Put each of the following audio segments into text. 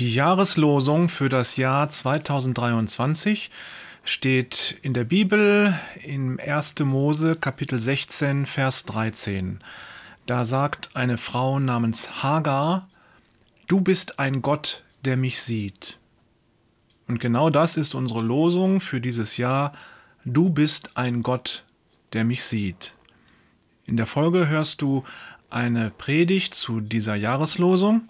Die Jahreslosung für das Jahr 2023 steht in der Bibel im 1. Mose Kapitel 16 Vers 13. Da sagt eine Frau namens Hagar, Du bist ein Gott, der mich sieht. Und genau das ist unsere Losung für dieses Jahr. Du bist ein Gott, der mich sieht. In der Folge hörst du eine Predigt zu dieser Jahreslosung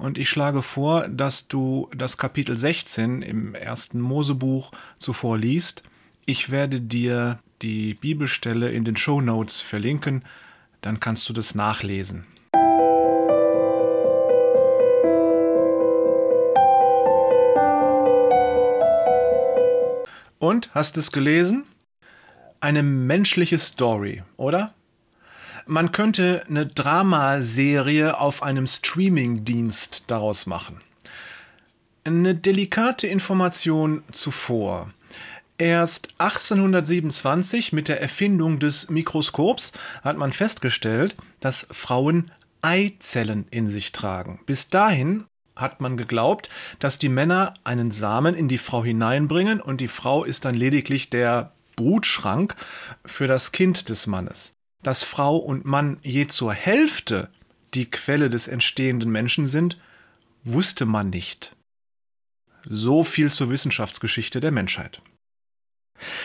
und ich schlage vor, dass du das Kapitel 16 im ersten Mosebuch zuvor liest. Ich werde dir die Bibelstelle in den Show Notes verlinken, dann kannst du das nachlesen. Und, hast es gelesen? Eine menschliche Story, oder? Man könnte eine Dramaserie auf einem Streamingdienst daraus machen. Eine delikate Information zuvor. Erst 1827 mit der Erfindung des Mikroskops hat man festgestellt, dass Frauen Eizellen in sich tragen. Bis dahin hat man geglaubt, dass die Männer einen Samen in die Frau hineinbringen und die Frau ist dann lediglich der Brutschrank für das Kind des Mannes dass Frau und Mann je zur Hälfte die Quelle des entstehenden Menschen sind, wusste man nicht. So viel zur Wissenschaftsgeschichte der Menschheit.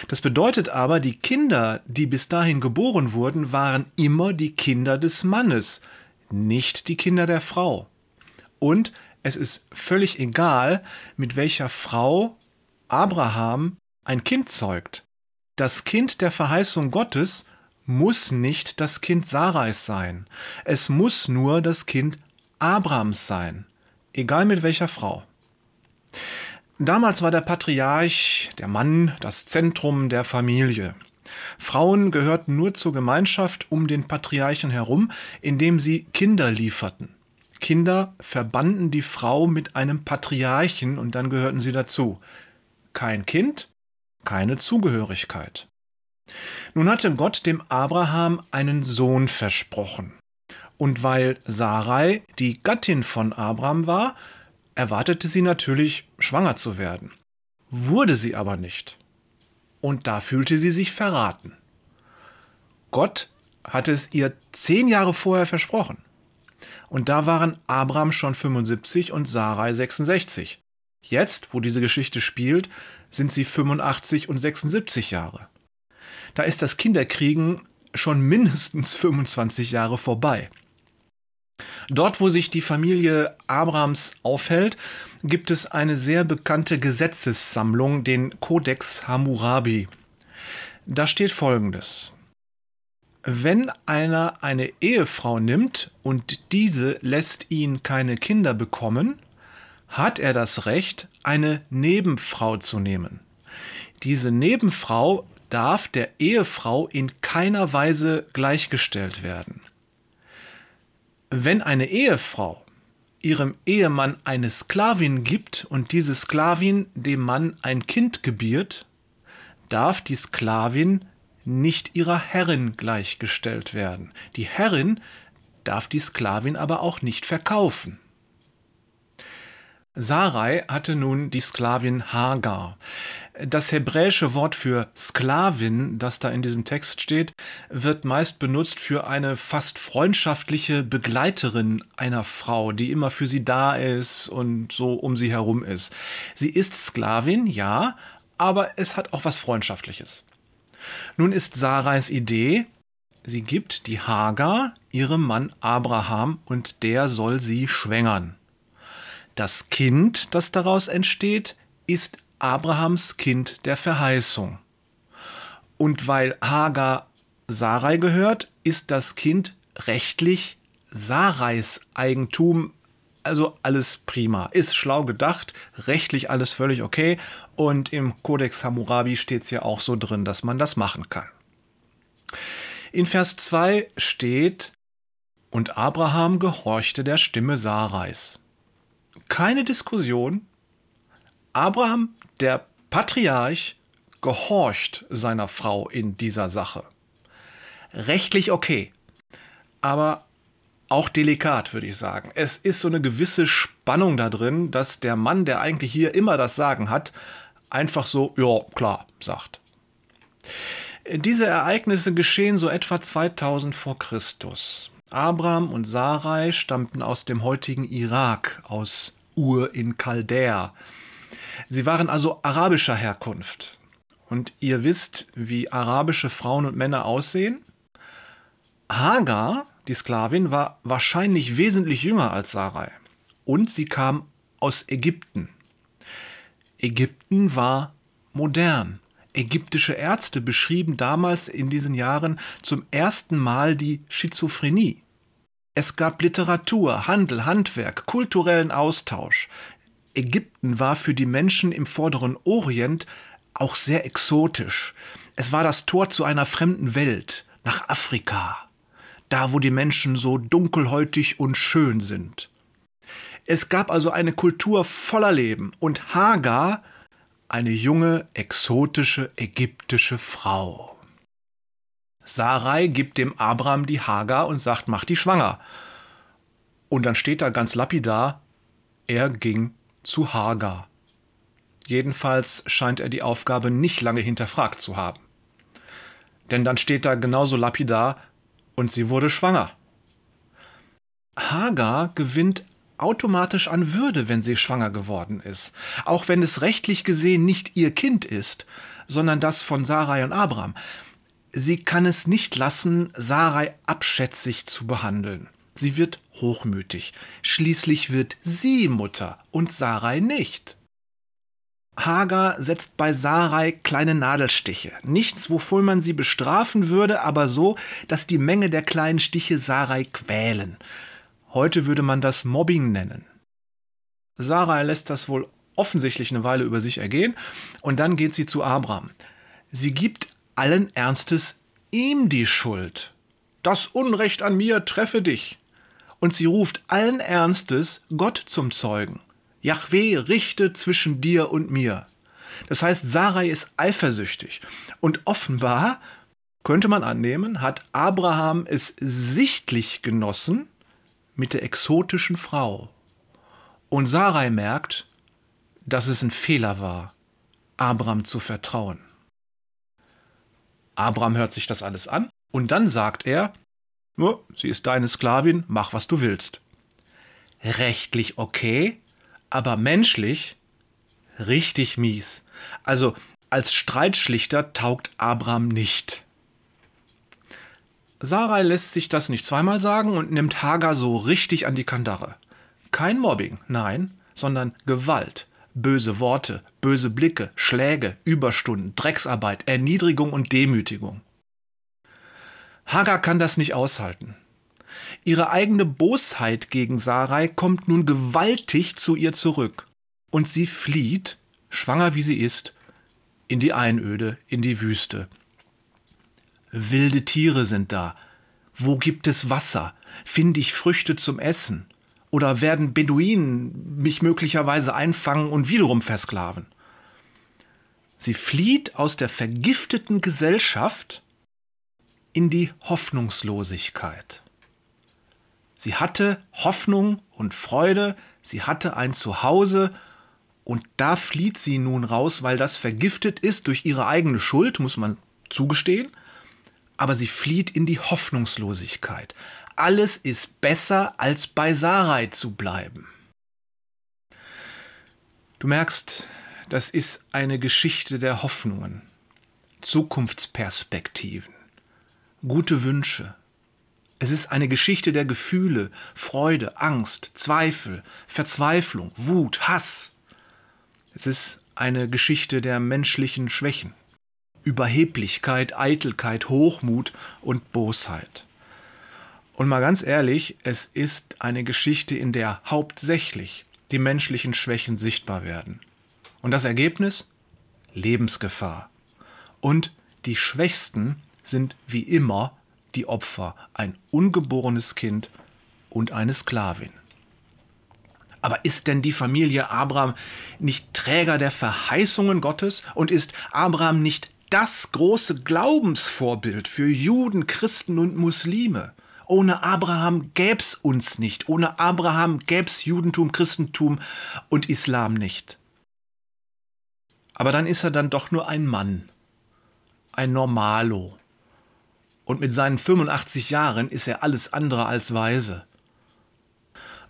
Das bedeutet aber, die Kinder, die bis dahin geboren wurden, waren immer die Kinder des Mannes, nicht die Kinder der Frau. Und es ist völlig egal, mit welcher Frau Abraham ein Kind zeugt. Das Kind der Verheißung Gottes muss nicht das Kind Sarais sein. Es muss nur das Kind Abrams sein, egal mit welcher Frau. Damals war der Patriarch, der Mann, das Zentrum der Familie. Frauen gehörten nur zur Gemeinschaft um den Patriarchen herum, indem sie Kinder lieferten. Kinder verbanden die Frau mit einem Patriarchen und dann gehörten sie dazu. Kein Kind, keine Zugehörigkeit. Nun hatte Gott dem Abraham einen Sohn versprochen. Und weil Sarai die Gattin von Abraham war, erwartete sie natürlich, schwanger zu werden. Wurde sie aber nicht. Und da fühlte sie sich verraten. Gott hatte es ihr zehn Jahre vorher versprochen. Und da waren Abraham schon 75 und Sarai 66. Jetzt, wo diese Geschichte spielt, sind sie 85 und 76 Jahre da ist das Kinderkriegen schon mindestens 25 Jahre vorbei. Dort, wo sich die Familie Abrams aufhält, gibt es eine sehr bekannte Gesetzessammlung, den Codex Hammurabi. Da steht Folgendes. Wenn einer eine Ehefrau nimmt und diese lässt ihn keine Kinder bekommen, hat er das Recht, eine Nebenfrau zu nehmen. Diese Nebenfrau darf der Ehefrau in keiner Weise gleichgestellt werden. Wenn eine Ehefrau ihrem Ehemann eine Sklavin gibt und diese Sklavin dem Mann ein Kind gebiert, darf die Sklavin nicht ihrer Herrin gleichgestellt werden. Die Herrin darf die Sklavin aber auch nicht verkaufen. Sarai hatte nun die Sklavin Hagar. Das hebräische Wort für Sklavin, das da in diesem Text steht, wird meist benutzt für eine fast freundschaftliche Begleiterin einer Frau, die immer für sie da ist und so um sie herum ist. Sie ist Sklavin, ja, aber es hat auch was Freundschaftliches. Nun ist Sarais Idee, sie gibt die Hagar ihrem Mann Abraham und der soll sie schwängern. Das Kind, das daraus entsteht, ist Abrahams Kind der Verheißung. Und weil Hagar Sarai gehört, ist das Kind rechtlich Sarais Eigentum. Also alles prima. Ist schlau gedacht, rechtlich alles völlig okay. Und im Kodex Hammurabi steht es ja auch so drin, dass man das machen kann. In Vers 2 steht, und Abraham gehorchte der Stimme Sarais keine Diskussion. Abraham, der Patriarch, gehorcht seiner Frau in dieser Sache. Rechtlich okay, aber auch delikat, würde ich sagen. Es ist so eine gewisse Spannung da drin, dass der Mann, der eigentlich hier immer das Sagen hat, einfach so, ja, klar, sagt. Diese Ereignisse geschehen so etwa 2000 vor Christus. Abraham und Sarai stammten aus dem heutigen Irak, aus Ur in Chaldäa. Sie waren also arabischer Herkunft. Und ihr wisst, wie arabische Frauen und Männer aussehen? Hagar, die Sklavin, war wahrscheinlich wesentlich jünger als Sarai. Und sie kam aus Ägypten. Ägypten war modern. Ägyptische Ärzte beschrieben damals in diesen Jahren zum ersten Mal die Schizophrenie. Es gab Literatur, Handel, Handwerk, kulturellen Austausch. Ägypten war für die Menschen im vorderen Orient auch sehr exotisch. Es war das Tor zu einer fremden Welt, nach Afrika, da wo die Menschen so dunkelhäutig und schön sind. Es gab also eine Kultur voller Leben und Hagar eine junge, exotische ägyptische Frau. Sarai gibt dem Abraham die Hagar und sagt, mach die schwanger. Und dann steht da ganz lapidar, er ging zu Hagar. Jedenfalls scheint er die Aufgabe nicht lange hinterfragt zu haben. Denn dann steht da genauso lapidar, und sie wurde schwanger. Hagar gewinnt automatisch an Würde, wenn sie schwanger geworden ist, auch wenn es rechtlich gesehen nicht ihr Kind ist, sondern das von Sarai und Abraham. Sie kann es nicht lassen, Sarai abschätzig zu behandeln. Sie wird hochmütig. Schließlich wird sie Mutter und Sarai nicht. Hagar setzt bei Sarai kleine Nadelstiche. Nichts, wofür man sie bestrafen würde, aber so, dass die Menge der kleinen Stiche Sarai quälen. Heute würde man das Mobbing nennen. Sarai lässt das wohl offensichtlich eine Weile über sich ergehen und dann geht sie zu Abraham. Sie gibt allen Ernstes ihm die Schuld. Das Unrecht an mir treffe dich. Und sie ruft allen Ernstes Gott zum Zeugen. Yahweh richte zwischen dir und mir. Das heißt, Sarai ist eifersüchtig. Und offenbar, könnte man annehmen, hat Abraham es sichtlich genossen, mit der exotischen Frau. Und Sarai merkt, dass es ein Fehler war, Abraham zu vertrauen. Abraham hört sich das alles an und dann sagt er, sie ist deine Sklavin, mach was du willst. Rechtlich okay, aber menschlich richtig mies. Also als Streitschlichter taugt Abraham nicht. Sarai lässt sich das nicht zweimal sagen und nimmt Hagar so richtig an die Kandare. Kein Mobbing, nein, sondern Gewalt, böse Worte, böse Blicke, Schläge, Überstunden, Drecksarbeit, Erniedrigung und Demütigung. Hagar kann das nicht aushalten. Ihre eigene Bosheit gegen Sarai kommt nun gewaltig zu ihr zurück. Und sie flieht, schwanger wie sie ist, in die Einöde, in die Wüste, Wilde Tiere sind da. Wo gibt es Wasser? Finde ich Früchte zum Essen? Oder werden Beduinen mich möglicherweise einfangen und wiederum versklaven? Sie flieht aus der vergifteten Gesellschaft in die Hoffnungslosigkeit. Sie hatte Hoffnung und Freude, sie hatte ein Zuhause, und da flieht sie nun raus, weil das vergiftet ist durch ihre eigene Schuld, muss man zugestehen, aber sie flieht in die Hoffnungslosigkeit. Alles ist besser, als bei Sarai zu bleiben. Du merkst, das ist eine Geschichte der Hoffnungen, Zukunftsperspektiven, gute Wünsche. Es ist eine Geschichte der Gefühle, Freude, Angst, Zweifel, Verzweiflung, Wut, Hass. Es ist eine Geschichte der menschlichen Schwächen. Überheblichkeit, Eitelkeit, Hochmut und Bosheit. Und mal ganz ehrlich, es ist eine Geschichte, in der hauptsächlich die menschlichen Schwächen sichtbar werden. Und das Ergebnis? Lebensgefahr. Und die Schwächsten sind wie immer die Opfer, ein ungeborenes Kind und eine Sklavin. Aber ist denn die Familie Abraham nicht Träger der Verheißungen Gottes und ist Abraham nicht das große Glaubensvorbild für Juden, Christen und Muslime. Ohne Abraham gäb's uns nicht. Ohne Abraham gäb's Judentum, Christentum und Islam nicht. Aber dann ist er dann doch nur ein Mann. Ein Normalo. Und mit seinen 85 Jahren ist er alles andere als weise.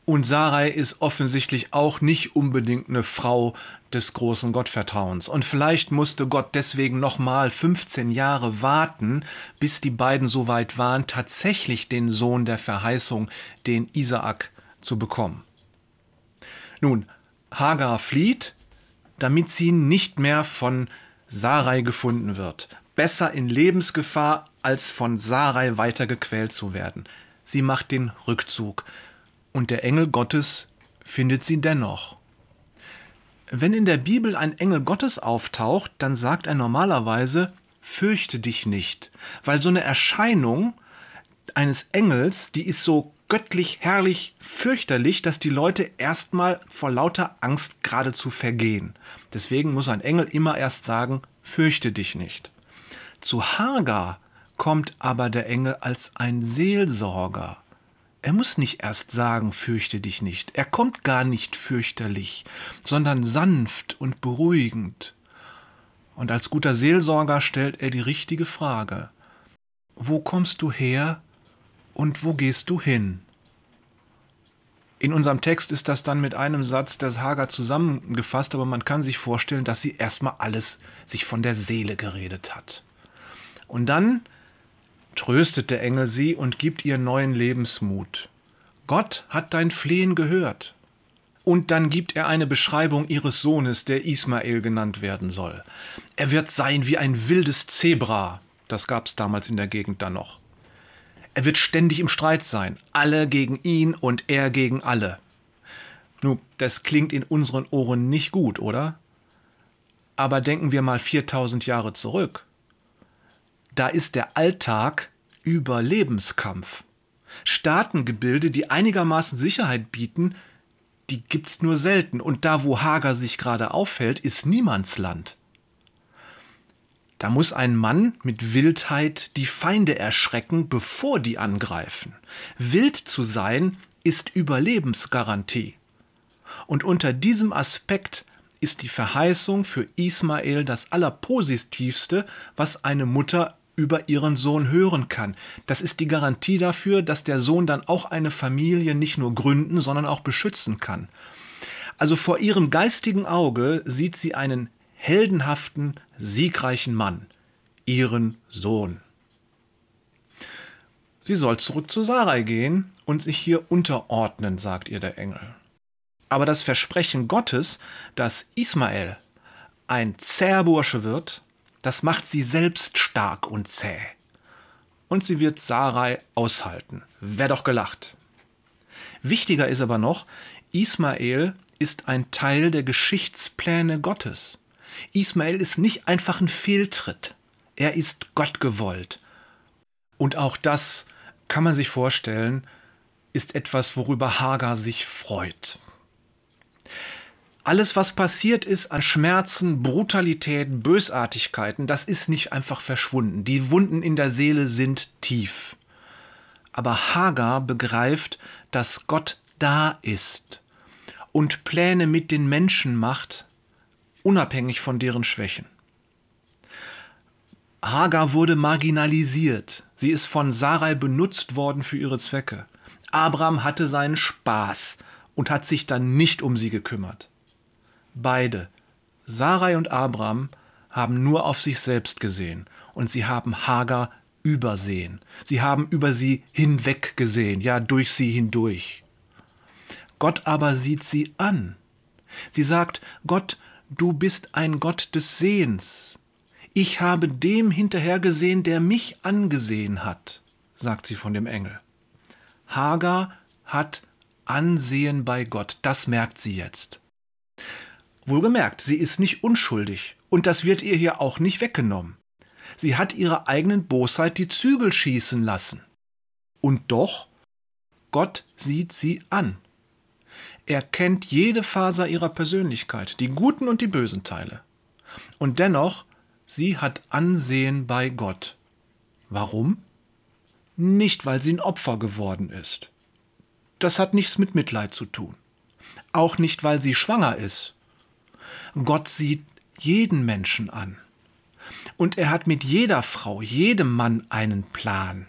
Und Sarai ist offensichtlich auch nicht unbedingt eine Frau des großen Gottvertrauens. Und vielleicht musste Gott deswegen nochmal 15 Jahre warten, bis die beiden so weit waren, tatsächlich den Sohn der Verheißung, den Isaak, zu bekommen. Nun, Hagar flieht, damit sie nicht mehr von Sarai gefunden wird. Besser in Lebensgefahr, als von Sarai weiter gequält zu werden. Sie macht den Rückzug und der Engel Gottes findet sie dennoch. Wenn in der Bibel ein Engel Gottes auftaucht, dann sagt er normalerweise, fürchte dich nicht, weil so eine Erscheinung eines Engels, die ist so göttlich, herrlich, fürchterlich, dass die Leute erstmal vor lauter Angst geradezu vergehen. Deswegen muss ein Engel immer erst sagen, fürchte dich nicht. Zu Hagar kommt aber der Engel als ein Seelsorger. Er muss nicht erst sagen, fürchte dich nicht. Er kommt gar nicht fürchterlich, sondern sanft und beruhigend. Und als guter Seelsorger stellt er die richtige Frage. Wo kommst du her und wo gehst du hin? In unserem Text ist das dann mit einem Satz des Hager zusammengefasst, aber man kann sich vorstellen, dass sie erstmal alles sich von der Seele geredet hat. Und dann tröstet der Engel sie und gibt ihr neuen Lebensmut. Gott hat dein Flehen gehört. Und dann gibt er eine Beschreibung ihres Sohnes, der Ismael genannt werden soll. Er wird sein wie ein wildes Zebra. Das gab's damals in der Gegend dann noch. Er wird ständig im Streit sein. Alle gegen ihn und er gegen alle. Nun, das klingt in unseren Ohren nicht gut, oder? Aber denken wir mal 4000 Jahre zurück da ist der Alltag Überlebenskampf. Staatengebilde, die einigermaßen Sicherheit bieten, die gibt's nur selten. Und da, wo Hager sich gerade aufhält, ist Niemandsland. Da muss ein Mann mit Wildheit die Feinde erschrecken, bevor die angreifen. Wild zu sein ist Überlebensgarantie. Und unter diesem Aspekt ist die Verheißung für Ismael das Allerpositivste, was eine Mutter über ihren Sohn hören kann. Das ist die Garantie dafür, dass der Sohn dann auch eine Familie nicht nur gründen, sondern auch beschützen kann. Also vor ihrem geistigen Auge sieht sie einen heldenhaften, siegreichen Mann, ihren Sohn. Sie soll zurück zu Sarai gehen und sich hier unterordnen, sagt ihr der Engel. Aber das Versprechen Gottes, dass Ismael ein zäher Bursche wird, das macht sie selbst stark und zäh. Und sie wird Sarai aushalten. Wär doch gelacht. Wichtiger ist aber noch, Ismael ist ein Teil der Geschichtspläne Gottes. Ismael ist nicht einfach ein Fehltritt. Er ist Gott gewollt. Und auch das kann man sich vorstellen, ist etwas, worüber Hagar sich freut. Alles, was passiert ist an Schmerzen, Brutalität, Bösartigkeiten, das ist nicht einfach verschwunden. Die Wunden in der Seele sind tief. Aber Hagar begreift, dass Gott da ist und Pläne mit den Menschen macht, unabhängig von deren Schwächen. Hagar wurde marginalisiert. Sie ist von Sarai benutzt worden für ihre Zwecke. Abraham hatte seinen Spaß und hat sich dann nicht um sie gekümmert. Beide, Sarai und Abraham, haben nur auf sich selbst gesehen und sie haben Hagar übersehen. Sie haben über sie hinweg gesehen, ja durch sie hindurch. Gott aber sieht sie an. Sie sagt, Gott, du bist ein Gott des Sehens. Ich habe dem hinterhergesehen, der mich angesehen hat, sagt sie von dem Engel. Hagar hat Ansehen bei Gott, das merkt sie jetzt. Wohlgemerkt, sie ist nicht unschuldig und das wird ihr hier auch nicht weggenommen. Sie hat ihrer eigenen Bosheit die Zügel schießen lassen. Und doch, Gott sieht sie an. Er kennt jede Faser ihrer Persönlichkeit, die guten und die bösen Teile. Und dennoch, sie hat Ansehen bei Gott. Warum? nicht weil sie ein Opfer geworden ist. Das hat nichts mit Mitleid zu tun. Auch nicht, weil sie schwanger ist. Gott sieht jeden Menschen an. Und er hat mit jeder Frau, jedem Mann einen Plan.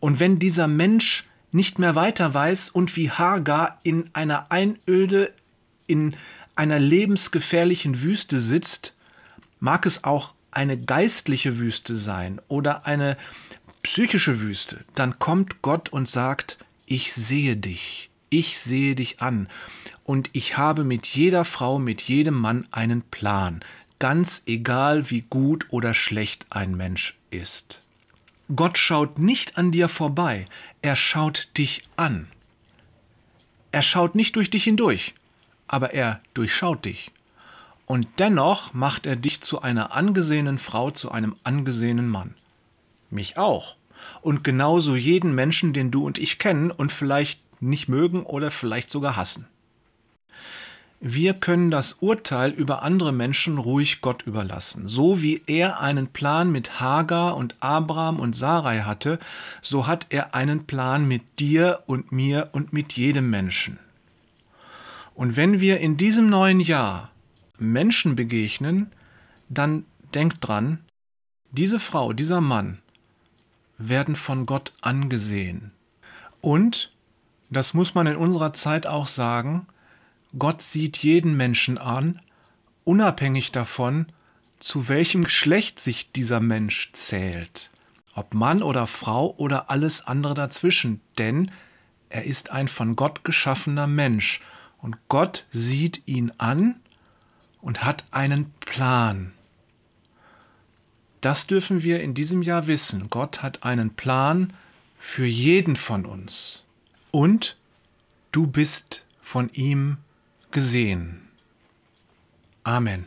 Und wenn dieser Mensch nicht mehr weiter weiß und wie Hagar in einer Einöde, in einer lebensgefährlichen Wüste sitzt, mag es auch eine geistliche Wüste sein oder eine psychische Wüste, dann kommt Gott und sagt, ich sehe dich, ich sehe dich an und ich habe mit jeder Frau, mit jedem Mann einen Plan, ganz egal wie gut oder schlecht ein Mensch ist. Gott schaut nicht an dir vorbei, er schaut dich an. Er schaut nicht durch dich hindurch, aber er durchschaut dich. Und dennoch macht er dich zu einer angesehenen Frau, zu einem angesehenen Mann. Mich auch. Und genauso jeden Menschen, den du und ich kennen und vielleicht nicht mögen oder vielleicht sogar hassen. Wir können das Urteil über andere Menschen ruhig Gott überlassen. So wie er einen Plan mit Hagar und Abraham und Sarai hatte, so hat er einen Plan mit dir und mir und mit jedem Menschen. Und wenn wir in diesem neuen Jahr Menschen begegnen, dann denkt dran, diese Frau, dieser Mann werden von Gott angesehen. Und, das muss man in unserer Zeit auch sagen, Gott sieht jeden Menschen an, unabhängig davon, zu welchem Geschlecht sich dieser Mensch zählt, ob Mann oder Frau oder alles andere dazwischen, denn er ist ein von Gott geschaffener Mensch und Gott sieht ihn an und hat einen Plan. Das dürfen wir in diesem Jahr wissen. Gott hat einen Plan für jeden von uns und du bist von ihm gesehen. Amen.